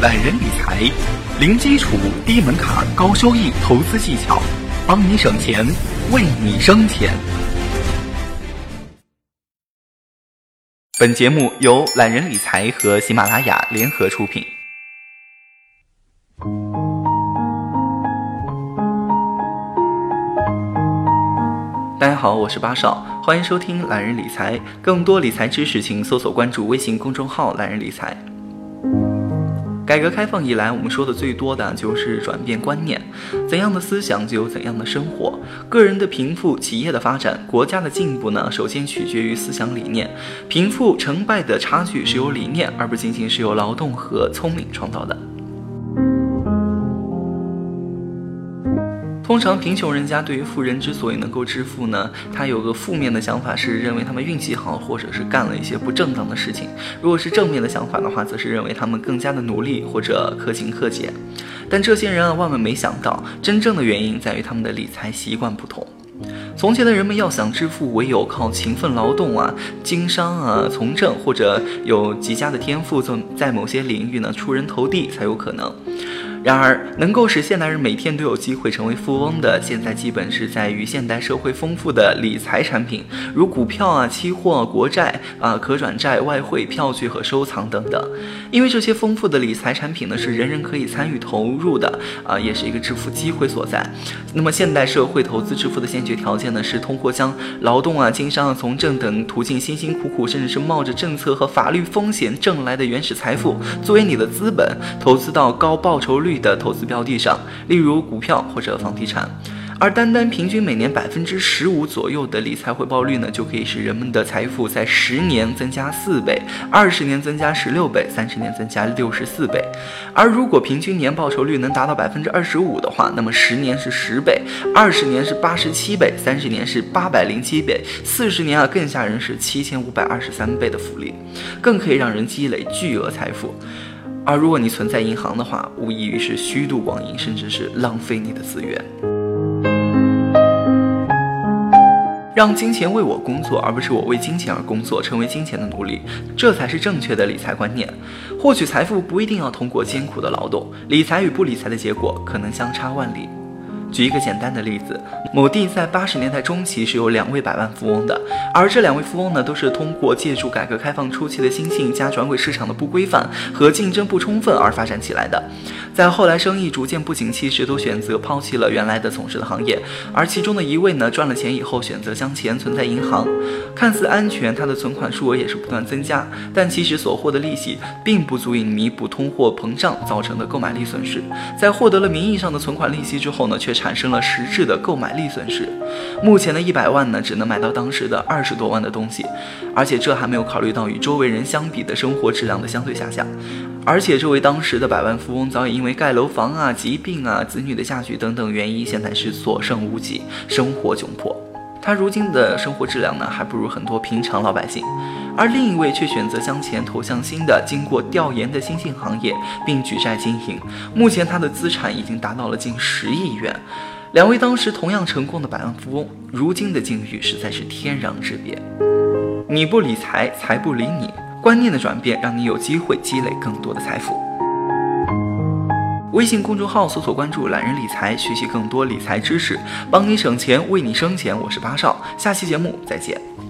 懒人理财，零基础、低门槛、高收益投资技巧，帮你省钱，为你生钱。本节目由懒人理财和喜马拉雅联合出品。大家好，我是八少，欢迎收听懒人理财。更多理财知识，请搜索关注微信公众号“懒人理财”。改革开放以来，我们说的最多的就是转变观念，怎样的思想就有怎样的生活。个人的贫富、企业的发展、国家的进步呢，首先取决于思想理念。贫富成败的差距是由理念，而不仅仅是由劳动和聪明创造的。通常贫穷人家对于富人之所以能够致富呢，他有个负面的想法是认为他们运气好，或者是干了一些不正当的事情。如果是正面的想法的话，则是认为他们更加的努力或者克勤克俭。但这些人啊，万万没想到，真正的原因在于他们的理财习惯不同。从前的人们要想致富，唯有靠勤奋劳动啊、经商啊、从政，或者有极佳的天赋，在在某些领域呢出人头地才有可能。然而，能够使现代人每天都有机会成为富翁的，现在基本是在于现代社会丰富的理财产品，如股票啊、期货、国债啊、可转债、外汇、票据和收藏等等。因为这些丰富的理财产品呢，是人人可以参与投入的啊，也是一个致富机会所在。那么，现代社会投资致富的先决条件呢，是通过将劳动啊、经商啊、从政等途径辛辛苦苦，甚至是冒着政策和法律风险挣来的原始财富，作为你的资本，投资到高报酬率。的投资标的上，例如股票或者房地产，而单单平均每年百分之十五左右的理财回报率呢，就可以使人们的财富在十年增加四倍，二十年增加十六倍，三十年增加六十四倍。而如果平均年报酬率能达到百分之二十五的话，那么十年是十倍，二十年是八十七倍，三十年是八百零七倍，四十年啊更吓人是七千五百二十三倍的复利，更可以让人积累巨额财富。而如果你存在银行的话，无异于是虚度光阴，甚至是浪费你的资源。让金钱为我工作，而不是我为金钱而工作，成为金钱的奴隶，这才是正确的理财观念。获取财富不一定要通过艰苦的劳动，理财与不理财的结果可能相差万里。举一个简单的例子，某地在八十年代中期是有两位百万富翁的，而这两位富翁呢，都是通过借助改革开放初期的新兴加转轨市场的不规范和竞争不充分而发展起来的。在后来生意逐渐不景气时，都选择抛弃了原来的从事的行业。而其中的一位呢，赚了钱以后选择将钱存在银行，看似安全，他的存款数额也是不断增加，但其实所获的利息并不足以弥补通货膨胀造成的购买力损失。在获得了名义上的存款利息之后呢，却是产生了实质的购买力损失。目前的一百万呢，只能买到当时的二十多万的东西，而且这还没有考虑到与周围人相比的生活质量的相对下降。而且这位当时的百万富翁早已因为盖楼房啊、疾病啊、子女的嫁娶等等原因，现在是所剩无几，生活窘迫。他如今的生活质量呢，还不如很多平常老百姓。而另一位却选择将钱投向新的、经过调研的新兴行业，并举债经营。目前他的资产已经达到了近十亿元。两位当时同样成功的百万富翁，如今的境遇实在是天壤之别。你不理财，财不理你。观念的转变，让你有机会积累更多的财富。微信公众号搜索关注“懒人理财”，学习更多理财知识，帮你省钱，为你生钱。我是八少，下期节目再见。